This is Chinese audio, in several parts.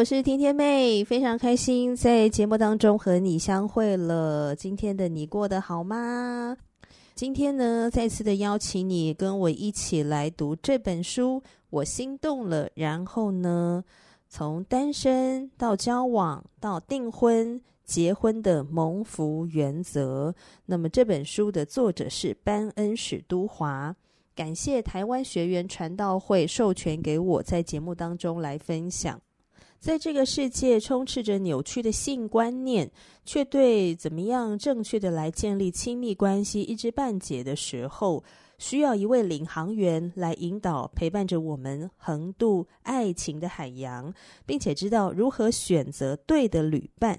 我是天天妹，非常开心在节目当中和你相会了。今天的你过得好吗？今天呢，再次的邀请你跟我一起来读这本书，我心动了。然后呢，从单身到交往到订婚、结婚的蒙福原则。那么这本书的作者是班恩史都华，感谢台湾学员传道会授权给我在节目当中来分享。在这个世界充斥着扭曲的性观念，却对怎么样正确的来建立亲密关系一知半解的时候，需要一位领航员来引导，陪伴着我们横渡爱情的海洋，并且知道如何选择对的旅伴。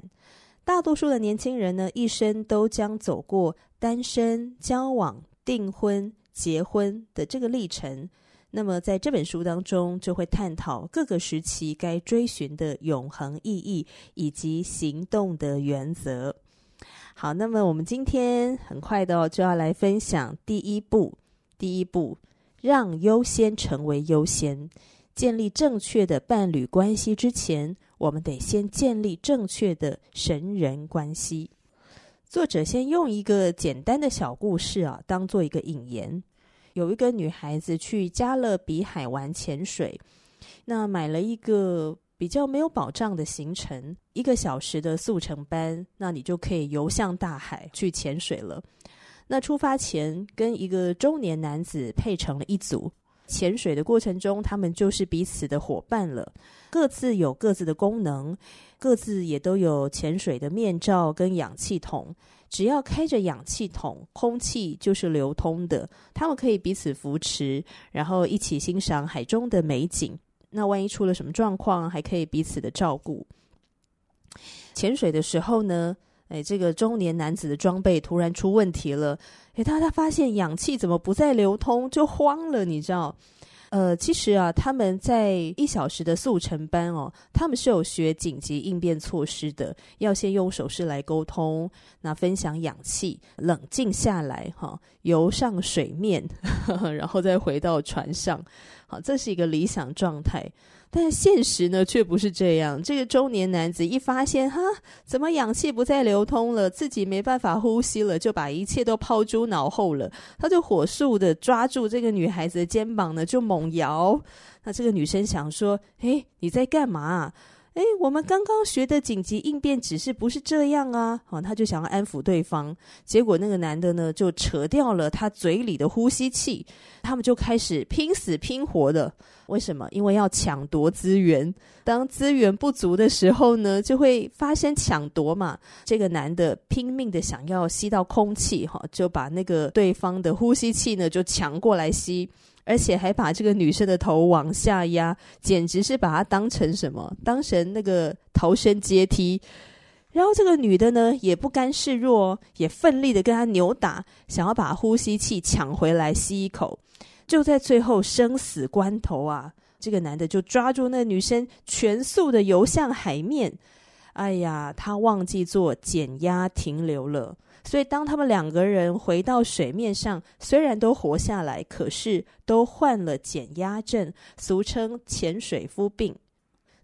大多数的年轻人呢，一生都将走过单身、交往、订婚、结婚的这个历程。那么，在这本书当中，就会探讨各个时期该追寻的永恒意义以及行动的原则。好，那么我们今天很快的哦就要来分享第一步。第一步，让优先成为优先。建立正确的伴侣关系之前，我们得先建立正确的神人关系。作者先用一个简单的小故事啊，当做一个引言。有一个女孩子去加勒比海玩潜水，那买了一个比较没有保障的行程，一个小时的速成班，那你就可以游向大海去潜水了。那出发前跟一个中年男子配成了一组，潜水的过程中，他们就是彼此的伙伴了，各自有各自的功能，各自也都有潜水的面罩跟氧气筒。只要开着氧气筒，空气就是流通的。他们可以彼此扶持，然后一起欣赏海中的美景。那万一出了什么状况，还可以彼此的照顾。潜水的时候呢，哎，这个中年男子的装备突然出问题了。哎，他他发现氧气怎么不再流通，就慌了，你知道。呃，其实啊，他们在一小时的速成班哦，他们是有学紧急应变措施的，要先用手势来沟通，那分享氧气，冷静下来哈，游上水面，然后再回到船上，好，这是一个理想状态。但现实呢，却不是这样。这个中年男子一发现，哈，怎么氧气不再流通了，自己没办法呼吸了，就把一切都抛诸脑后了。他就火速的抓住这个女孩子的肩膀呢，就猛摇。那这个女生想说：“诶，你在干嘛？”哎，我们刚刚学的紧急应变指示不是这样啊！好，他就想要安抚对方，结果那个男的呢就扯掉了他嘴里的呼吸器，他们就开始拼死拼活的。为什么？因为要抢夺资源。当资源不足的时候呢，就会发生抢夺嘛。这个男的拼命的想要吸到空气，哈，就把那个对方的呼吸器呢就抢过来吸。而且还把这个女生的头往下压，简直是把她当成什么？当成那个逃生阶梯。然后这个女的呢，也不甘示弱，也奋力的跟他扭打，想要把呼吸器抢回来吸一口。就在最后生死关头啊，这个男的就抓住那女生，全速的游向海面。哎呀，他忘记做减压停留了。所以，当他们两个人回到水面上，虽然都活下来，可是都患了减压症，俗称潜水夫病。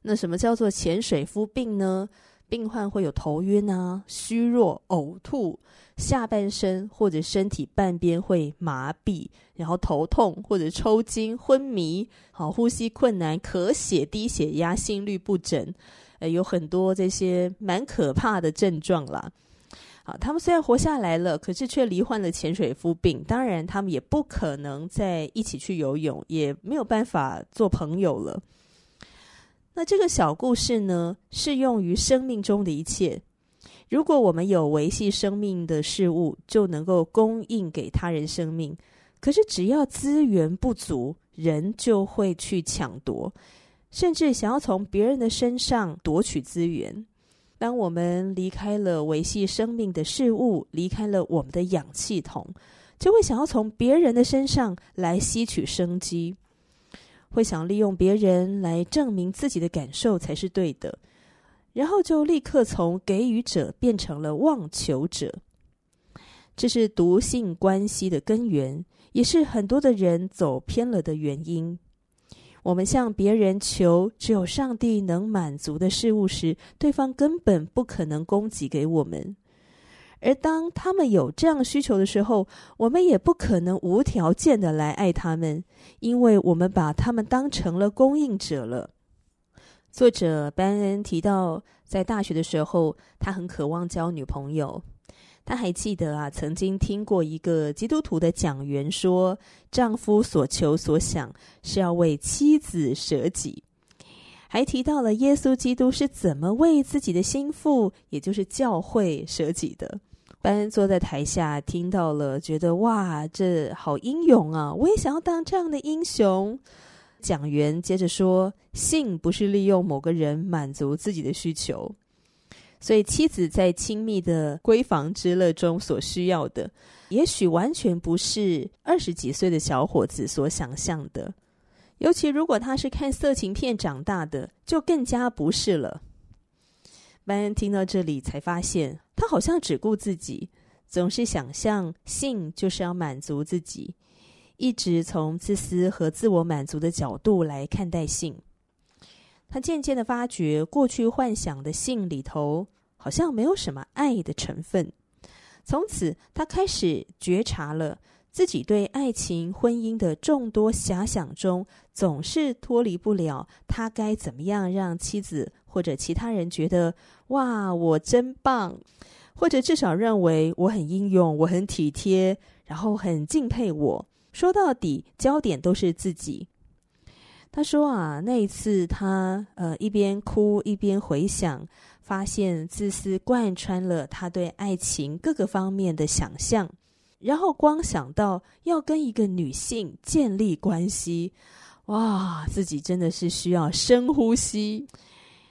那什么叫做潜水夫病呢？病患会有头晕啊、虚弱、呕吐，下半身或者身体半边会麻痹，然后头痛或者抽筋、昏迷，好，呼吸困难、咳血、低血压、心律不整，呃，有很多这些蛮可怕的症状啦。啊，他们虽然活下来了，可是却罹患了潜水夫病。当然，他们也不可能再一起去游泳，也没有办法做朋友了。那这个小故事呢，适用于生命中的一切。如果我们有维系生命的事物，就能够供应给他人生命。可是只要资源不足，人就会去抢夺，甚至想要从别人的身上夺取资源。当我们离开了维系生命的事物，离开了我们的氧气筒，就会想要从别人的身上来吸取生机，会想利用别人来证明自己的感受才是对的。然后就立刻从给予者变成了妄求者，这是毒性关系的根源，也是很多的人走偏了的原因。我们向别人求只有上帝能满足的事物时，对方根本不可能供给给我们；而当他们有这样需求的时候，我们也不可能无条件的来爱他们，因为我们把他们当成了供应者了。作者班恩提到，在大学的时候，他很渴望交女朋友。他还记得啊，曾经听过一个基督徒的讲员说，丈夫所求所想是要为妻子舍己。还提到了耶稣基督是怎么为自己的心腹，也就是教会舍己的。班恩坐在台下听到了，觉得哇，这好英勇啊！我也想要当这样的英雄。讲员接着说：“性不是利用某个人满足自己的需求，所以妻子在亲密的闺房之乐中所需要的，也许完全不是二十几岁的小伙子所想象的。尤其如果他是看色情片长大的，就更加不是了。”班恩听到这里，才发现他好像只顾自己，总是想象性就是要满足自己。一直从自私和自我满足的角度来看待性，他渐渐的发觉，过去幻想的性里头好像没有什么爱的成分。从此，他开始觉察了自己对爱情、婚姻的众多遐想中，总是脱离不了他该怎么样让妻子或者其他人觉得“哇，我真棒”，或者至少认为我很英勇、我很体贴，然后很敬佩我。说到底，焦点都是自己。他说啊，那一次他呃一边哭一边回想，发现自私贯穿了他对爱情各个方面的想象。然后光想到要跟一个女性建立关系，哇，自己真的是需要深呼吸。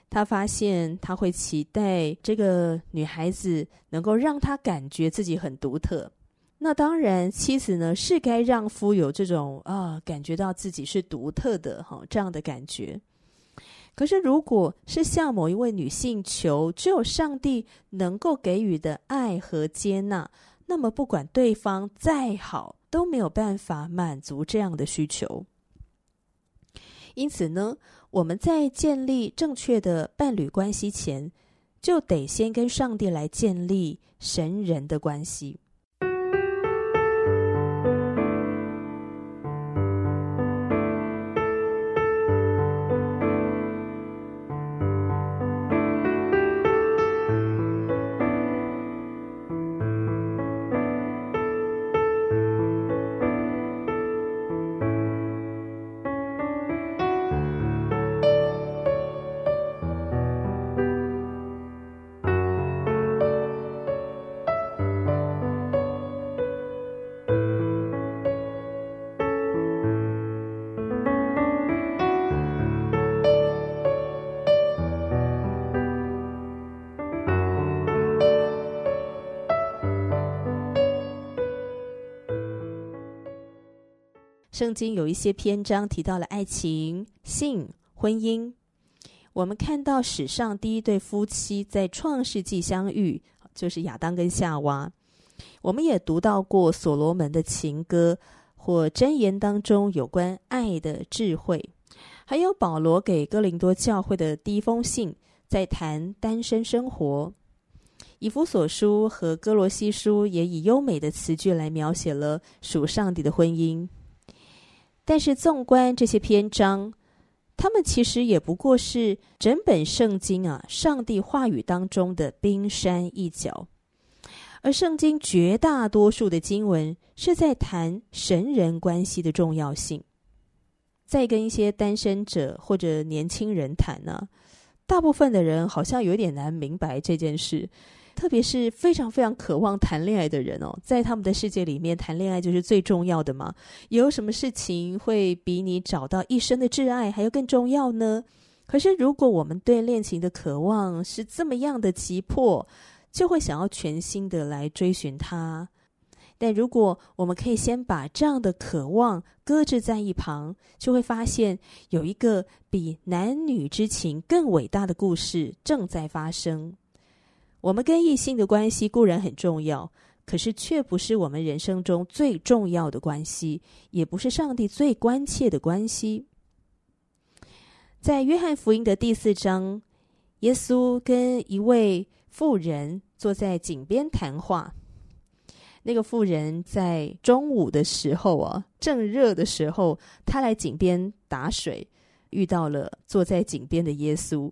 他发现他会期待这个女孩子能够让他感觉自己很独特。那当然，妻子呢是该让夫有这种啊，感觉到自己是独特的哈这样的感觉。可是，如果是向某一位女性求只有上帝能够给予的爱和接纳，那么不管对方再好，都没有办法满足这样的需求。因此呢，我们在建立正确的伴侣关系前，就得先跟上帝来建立神人的关系。圣经有一些篇章提到了爱情、性、婚姻。我们看到史上第一对夫妻在创世纪相遇，就是亚当跟夏娃。我们也读到过所罗门的情歌或箴言当中有关爱的智慧，还有保罗给哥林多教会的第一封信，在谈单身生活。以弗所书和哥罗西书也以优美的词句来描写了属上帝的婚姻。但是，纵观这些篇章，他们其实也不过是整本圣经啊，上帝话语当中的冰山一角。而圣经绝大多数的经文是在谈神人关系的重要性。再跟一些单身者或者年轻人谈呢，大部分的人好像有点难明白这件事。特别是非常非常渴望谈恋爱的人哦，在他们的世界里面，谈恋爱就是最重要的嘛。有什么事情会比你找到一生的挚爱还要更重要呢？可是，如果我们对恋情的渴望是这么样的急迫，就会想要全心的来追寻他。但如果我们可以先把这样的渴望搁置在一旁，就会发现有一个比男女之情更伟大的故事正在发生。我们跟异性的关系固然很重要，可是却不是我们人生中最重要的关系，也不是上帝最关切的关系。在约翰福音的第四章，耶稣跟一位妇人坐在井边谈话。那个妇人在中午的时候啊，正热的时候，她来井边打水，遇到了坐在井边的耶稣。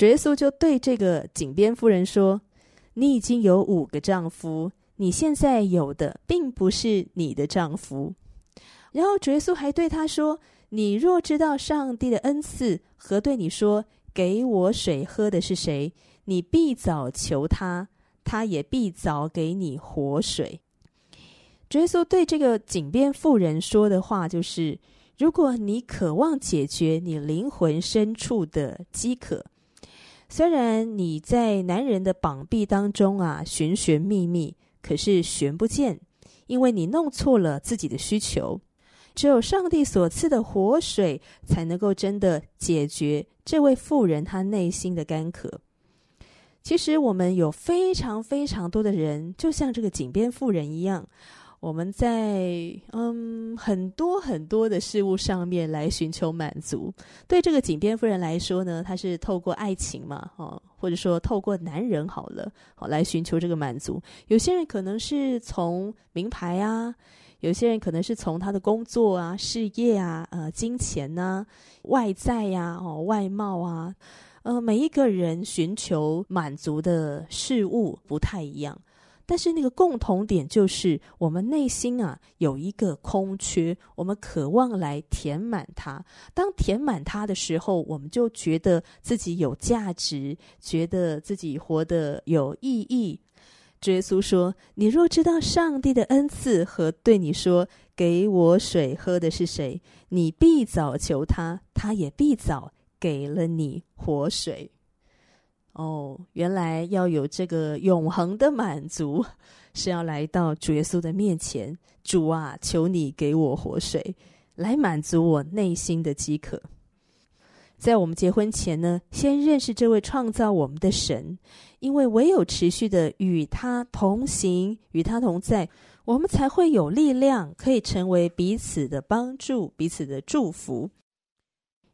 主耶稣就对这个井边妇人说：“你已经有五个丈夫，你现在有的并不是你的丈夫。”然后主耶稣还对他说：“你若知道上帝的恩赐和对你说‘给我水喝’的是谁，你必早求他。”他也必早给你活水。耶稣对这个井边妇人说的话就是：如果你渴望解决你灵魂深处的饥渴，虽然你在男人的膀臂当中啊寻寻觅觅，可是寻不见，因为你弄错了自己的需求。只有上帝所赐的活水，才能够真的解决这位妇人她内心的干渴。其实我们有非常非常多的人，就像这个井边妇人一样，我们在嗯很多很多的事物上面来寻求满足。对这个井边夫人来说呢，她是透过爱情嘛，哦，或者说透过男人好了，好来寻求这个满足。有些人可能是从名牌啊，有些人可能是从他的工作啊、事业啊、呃、金钱呐、啊、外在呀、哦、外貌啊。呃，每一个人寻求满足的事物不太一样，但是那个共同点就是我们内心啊有一个空缺，我们渴望来填满它。当填满它的时候，我们就觉得自己有价值，觉得自己活得有意义。耶稣说：“你若知道上帝的恩赐和对你说‘给我水喝’的是谁，你必早求他，他也必早。”给了你活水哦，原来要有这个永恒的满足，是要来到主耶稣的面前。主啊，求你给我活水，来满足我内心的饥渴。在我们结婚前呢，先认识这位创造我们的神，因为唯有持续的与他同行、与他同在，我们才会有力量，可以成为彼此的帮助、彼此的祝福。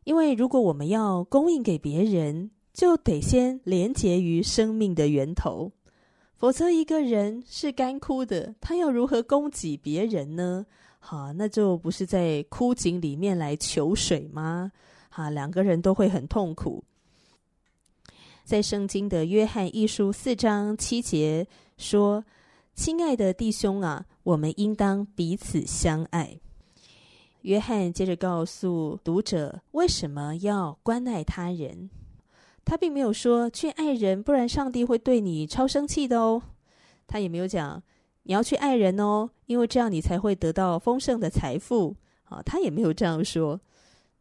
因为如果我们要供应给别人，就得先连结于生命的源头，否则一个人是干枯的，他要如何供给别人呢？好，那就不是在枯井里面来求水吗？好，两个人都会很痛苦。在圣经的约翰一书四章七节说：“亲爱的弟兄啊，我们应当彼此相爱。”约翰接着告诉读者，为什么要关爱他人？他并没有说去爱人，不然上帝会对你超生气的哦。他也没有讲你要去爱人哦，因为这样你才会得到丰盛的财富。啊，他也没有这样说。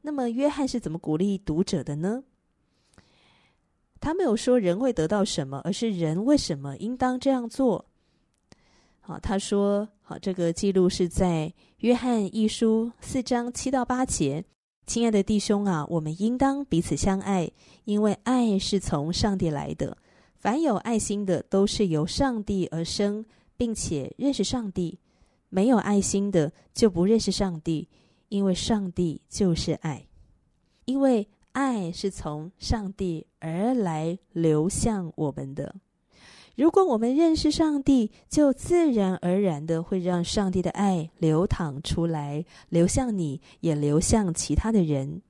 那么约翰是怎么鼓励读者的呢？他没有说人会得到什么，而是人为什么应当这样做。好，他说：“好，这个记录是在约翰一书四章七到八节。亲爱的弟兄啊，我们应当彼此相爱，因为爱是从上帝来的。凡有爱心的，都是由上帝而生，并且认识上帝；没有爱心的，就不认识上帝，因为上帝就是爱。因为爱是从上帝而来，流向我们的。”如果我们认识上帝，就自然而然的会让上帝的爱流淌出来，流向你，也流向其他的人。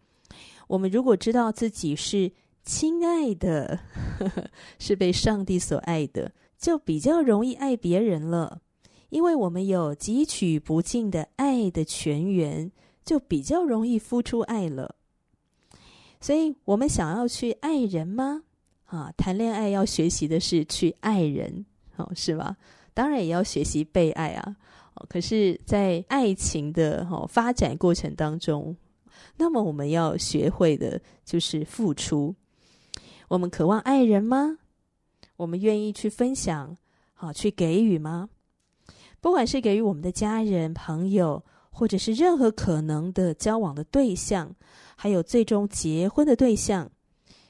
我们如果知道自己是亲爱的，呵呵，是被上帝所爱的，就比较容易爱别人了，因为我们有汲取不尽的爱的泉源，就比较容易付出爱了。所以，我们想要去爱人吗？啊，谈恋爱要学习的是去爱人，哦，是吧？当然也要学习被爱啊。哦，可是，在爱情的哦发展过程当中，那么我们要学会的就是付出。我们渴望爱人吗？我们愿意去分享，好，去给予吗？不管是给予我们的家人、朋友，或者是任何可能的交往的对象，还有最终结婚的对象，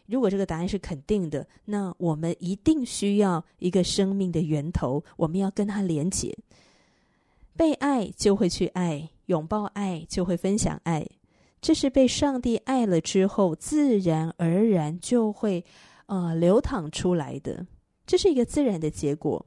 如果这个答案是肯定的，那我们一定需要一个生命的源头，我们要跟他连结。被爱就会去爱，拥抱爱就会分享爱，这是被上帝爱了之后，自然而然就会呃流淌出来的，这是一个自然的结果。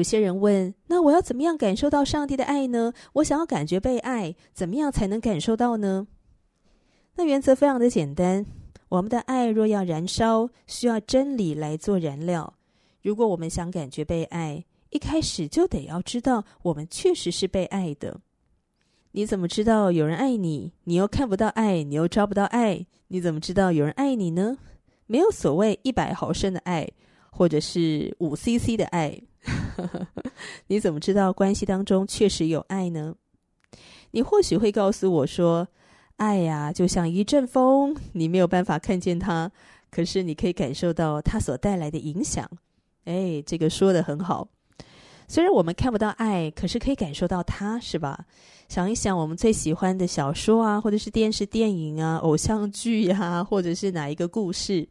有些人问：“那我要怎么样感受到上帝的爱呢？我想要感觉被爱，怎么样才能感受到呢？”那原则非常的简单：我们的爱若要燃烧，需要真理来做燃料。如果我们想感觉被爱，一开始就得要知道我们确实是被爱的。你怎么知道有人爱你？你又看不到爱，你又抓不到爱，你怎么知道有人爱你呢？没有所谓一百毫升的爱，或者是五 CC 的爱。你怎么知道关系当中确实有爱呢？你或许会告诉我说：“爱呀，就像一阵风，你没有办法看见它，可是你可以感受到它所带来的影响。”哎，这个说得很好。虽然我们看不到爱，可是可以感受到它，是吧？想一想，我们最喜欢的小说啊，或者是电视、电影啊、偶像剧呀，或者是哪一个故事。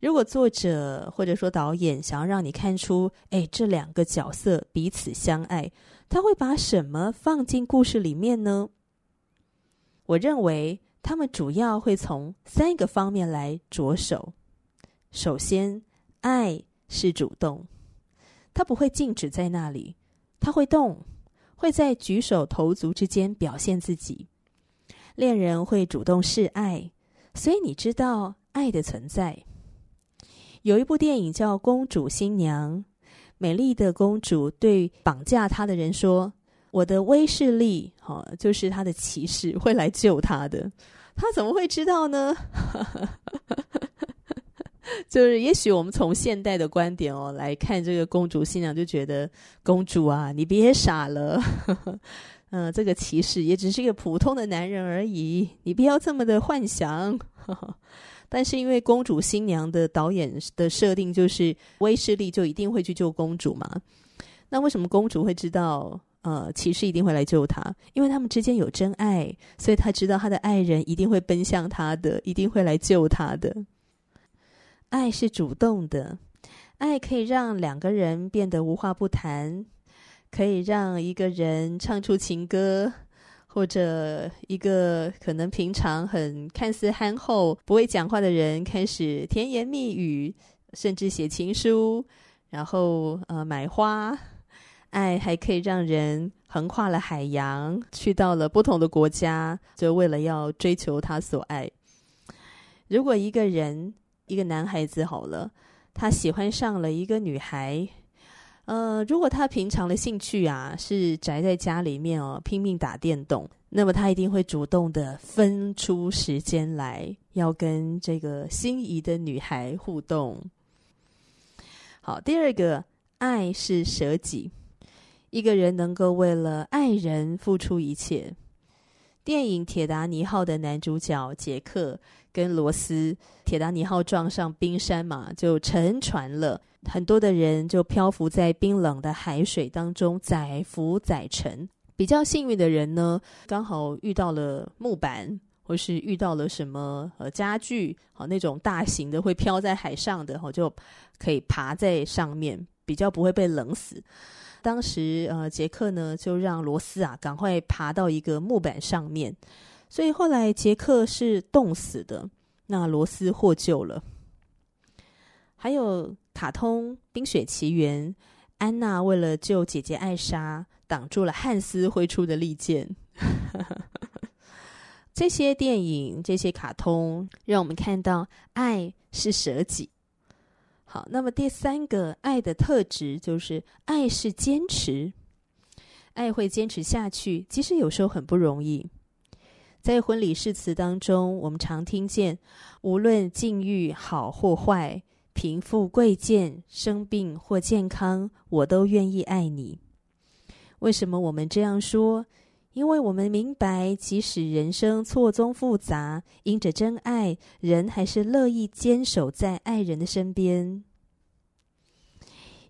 如果作者或者说导演想要让你看出，哎，这两个角色彼此相爱，他会把什么放进故事里面呢？我认为他们主要会从三个方面来着手。首先，爱是主动，它不会静止在那里，它会动，会在举手投足之间表现自己。恋人会主动示爱，所以你知道爱的存在。有一部电影叫《公主新娘》，美丽的公主对绑架她的人说：“我的威势力，哈，就是她的骑士会来救她的。”她怎么会知道呢？就是也许我们从现代的观点哦来看这个公主新娘，就觉得公主啊，你别傻了，嗯、这个骑士也只是一个普通的男人而已，你不要这么的幻想。但是因为公主新娘的导演的设定就是威势力就一定会去救公主嘛，那为什么公主会知道呃骑士一定会来救她？因为他们之间有真爱，所以她知道她的爱人一定会奔向她的，一定会来救她的。爱是主动的，爱可以让两个人变得无话不谈，可以让一个人唱出情歌。或者一个可能平常很看似憨厚、不会讲话的人，开始甜言蜜语，甚至写情书，然后呃买花。爱还可以让人横跨了海洋，去到了不同的国家，就为了要追求他所爱。如果一个人，一个男孩子好了，他喜欢上了一个女孩。呃，如果他平常的兴趣啊是宅在家里面哦，拼命打电动，那么他一定会主动的分出时间来，要跟这个心仪的女孩互动。好，第二个，爱是舍己，一个人能够为了爱人付出一切。电影《铁达尼号》的男主角杰克跟罗斯，铁达尼号撞上冰山嘛，就沉船了。很多的人就漂浮在冰冷的海水当中，载浮载沉。比较幸运的人呢，刚好遇到了木板，或是遇到了什么呃家具，好那种大型的会漂在海上的，就可以爬在上面，比较不会被冷死。当时呃杰克呢就让罗斯啊赶快爬到一个木板上面，所以后来杰克是冻死的，那罗斯获救了。还有卡通《冰雪奇缘》，安娜为了救姐姐艾莎，挡住了汉斯挥出的利剑。这些电影、这些卡通，让我们看到爱是舍己。好，那么第三个爱的特质就是爱是坚持，爱会坚持下去，其实有时候很不容易。在婚礼誓词当中，我们常听见，无论境遇好或坏，贫富贵贱，生病或健康，我都愿意爱你。为什么我们这样说？因为我们明白，即使人生错综复杂，因着真爱，人还是乐意坚守在爱人的身边。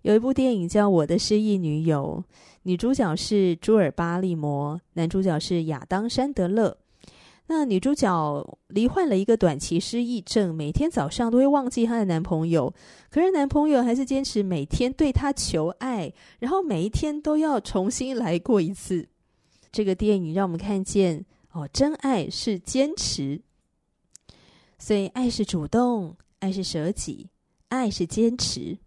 有一部电影叫《我的失忆女友》，女主角是朱尔巴利摩，男主角是亚当山德勒。那女主角罹患了一个短期失忆症，每天早上都会忘记她的男朋友，可是男朋友还是坚持每天对她求爱，然后每一天都要重新来过一次。这个电影让我们看见哦，真爱是坚持，所以爱是主动，爱是舍己，爱是坚持。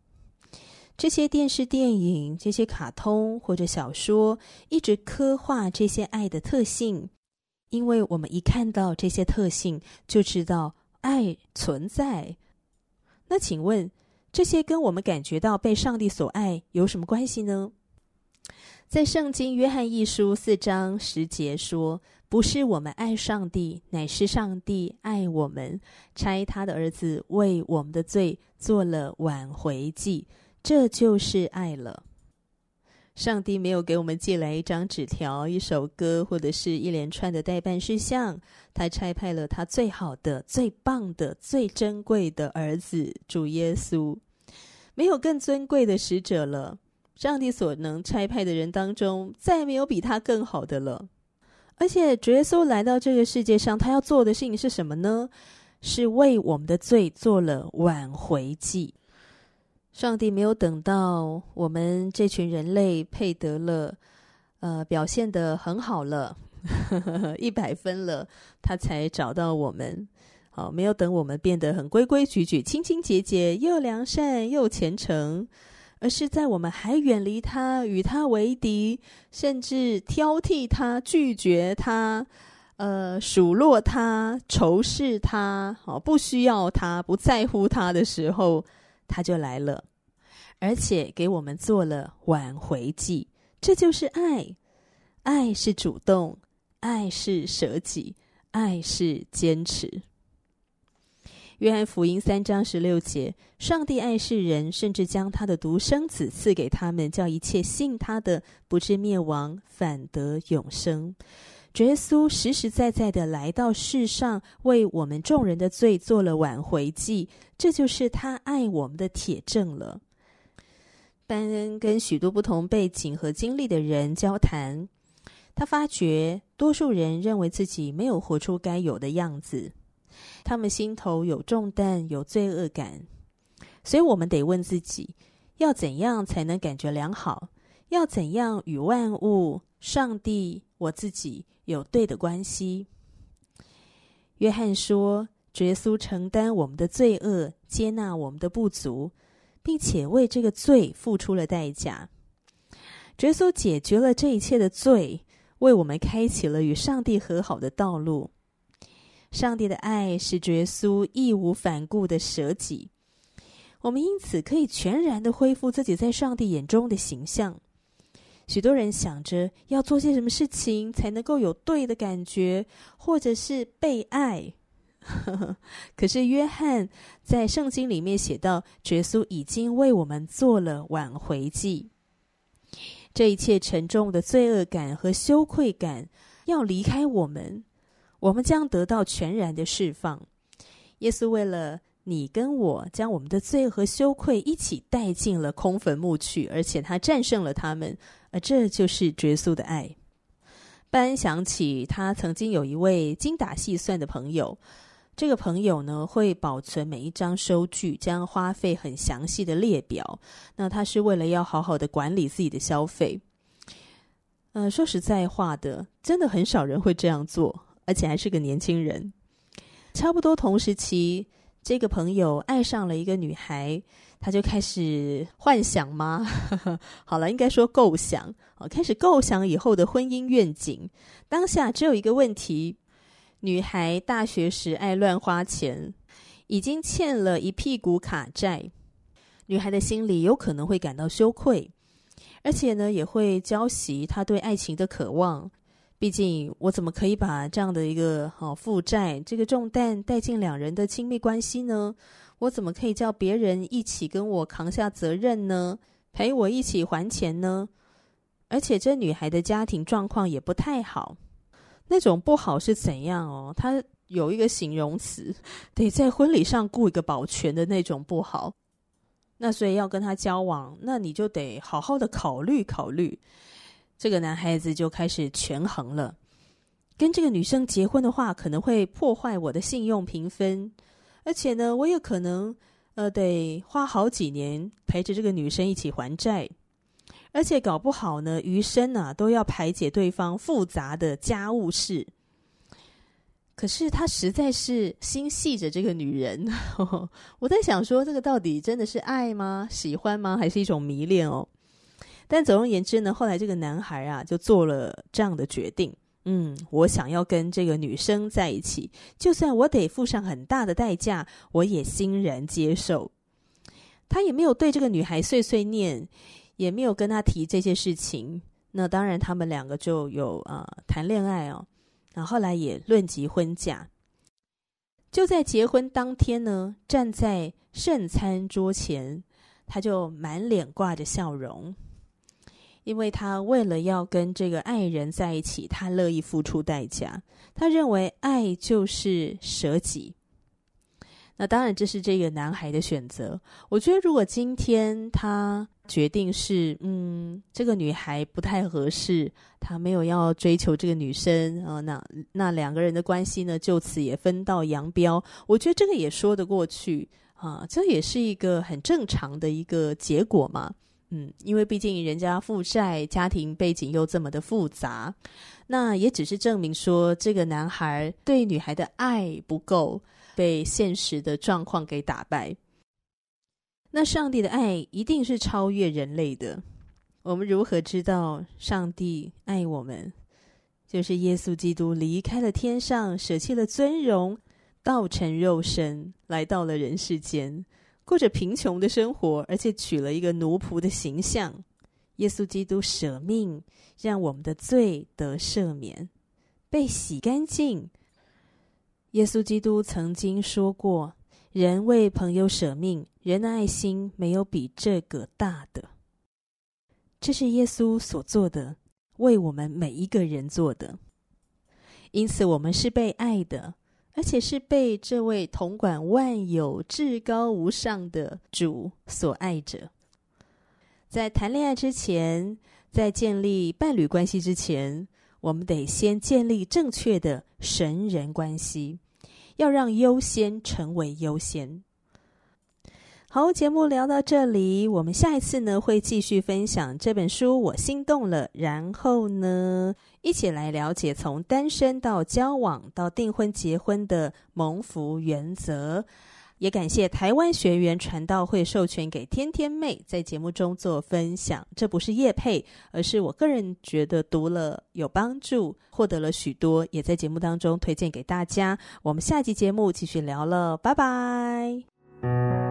这些电视电影、这些卡通或者小说，一直刻画这些爱的特性，因为我们一看到这些特性，就知道爱存在。那请问，这些跟我们感觉到被上帝所爱有什么关系呢？在圣经约翰一书四章十节说：“不是我们爱上帝，乃是上帝爱我们，差他的儿子为我们的罪做了挽回祭，这就是爱了。”上帝没有给我们寄来一张纸条、一首歌或者是一连串的待办事项，他差派了他最好的、最棒的、最珍贵的儿子主耶稣，没有更尊贵的使者了。上帝所能差派的人当中，再没有比他更好的了。而且，主耶稣来到这个世界上，他要做的事情是什么呢？是为我们的罪做了挽回祭。上帝没有等到我们这群人类配得了，呃，表现得很好了，一百分了，他才找到我们。好，没有等我们变得很规规矩矩、清清洁洁，又良善又虔诚。而是在我们还远离他、与他为敌，甚至挑剔他、拒绝他、呃数落他、仇视他、好不需要他、不在乎他的时候，他就来了，而且给我们做了挽回计。这就是爱，爱是主动，爱是舍己，爱是坚持。约翰福音三章十六节：上帝爱世人，甚至将他的独生子赐给他们，叫一切信他的不至灭亡，反得永生。耶稣实实在在的来到世上，为我们众人的罪做了挽回祭，这就是他爱我们的铁证了。班恩跟许多不同背景和经历的人交谈，他发觉多数人认为自己没有活出该有的样子。他们心头有重担，有罪恶感，所以我们得问自己：要怎样才能感觉良好？要怎样与万物、上帝、我自己有对的关系？约翰说：“耶稣承担我们的罪恶，接纳我们的不足，并且为这个罪付出了代价。耶稣解决了这一切的罪，为我们开启了与上帝和好的道路。”上帝的爱是耶稣义无反顾的舍己，我们因此可以全然的恢复自己在上帝眼中的形象。许多人想着要做些什么事情才能够有对的感觉，或者是被爱。可是约翰在圣经里面写到，耶稣已经为我们做了挽回祭，这一切沉重的罪恶感和羞愧感要离开我们。我们将得到全然的释放。耶稣为了你跟我，将我们的罪和羞愧一起带进了空坟墓去，而且他战胜了他们。而这就是耶稣的爱。班想起他曾经有一位精打细算的朋友，这个朋友呢会保存每一张收据，将花费很详细的列表。那他是为了要好好的管理自己的消费。呃，说实在话的，真的很少人会这样做。而且还是个年轻人。差不多同时期，这个朋友爱上了一个女孩，他就开始幻想吗？好了，应该说构想哦，开始构想以后的婚姻愿景。当下只有一个问题：女孩大学时爱乱花钱，已经欠了一屁股卡债。女孩的心里有可能会感到羞愧，而且呢，也会浇熄她对爱情的渴望。毕竟，我怎么可以把这样的一个好负债这个重担带进两人的亲密关系呢？我怎么可以叫别人一起跟我扛下责任呢？陪我一起还钱呢？而且，这女孩的家庭状况也不太好。那种不好是怎样哦？她有一个形容词，得在婚礼上顾一个保全的那种不好。那所以要跟她交往，那你就得好好的考虑考虑。这个男孩子就开始权衡了，跟这个女生结婚的话，可能会破坏我的信用评分，而且呢，我也可能呃得花好几年陪着这个女生一起还债，而且搞不好呢，余生啊都要排解对方复杂的家务事。可是他实在是心系着这个女人，我在想说，这个到底真的是爱吗？喜欢吗？还是一种迷恋哦？但总而言之呢，后来这个男孩啊，就做了这样的决定。嗯，我想要跟这个女生在一起，就算我得付上很大的代价，我也欣然接受。他也没有对这个女孩碎碎念，也没有跟她提这些事情。那当然，他们两个就有啊、谈恋爱哦。那后来也论及婚嫁，就在结婚当天呢，站在圣餐桌前，他就满脸挂着笑容，因为他为了要跟这个爱人在一起，他乐意付出代价。他认为爱就是舍己。那当然，这是这个男孩的选择。我觉得，如果今天他决定是，嗯，这个女孩不太合适，他没有要追求这个女生啊，那那两个人的关系呢，就此也分道扬镳。我觉得这个也说得过去啊，这也是一个很正常的一个结果嘛。嗯，因为毕竟人家负债，家庭背景又这么的复杂，那也只是证明说，这个男孩对女孩的爱不够。被现实的状况给打败。那上帝的爱一定是超越人类的。我们如何知道上帝爱我们？就是耶稣基督离开了天上，舍弃了尊荣，道成肉身，来到了人世间，过着贫穷的生活，而且取了一个奴仆的形象。耶稣基督舍命，让我们的罪得赦免，被洗干净。耶稣基督曾经说过：“人为朋友舍命，人的爱心没有比这个大的。”这是耶稣所做的，为我们每一个人做的。因此，我们是被爱的，而且是被这位统管万有、至高无上的主所爱着。在谈恋爱之前，在建立伴侣关系之前，我们得先建立正确的神人关系。要让优先成为优先。好，节目聊到这里，我们下一次呢会继续分享这本书，我心动了。然后呢，一起来了解从单身到交往到订婚结婚的蒙福原则。也感谢台湾学员传道会授权给天天妹在节目中做分享，这不是叶配，而是我个人觉得读了有帮助，获得了许多，也在节目当中推荐给大家。我们下集节目继续聊了，拜拜。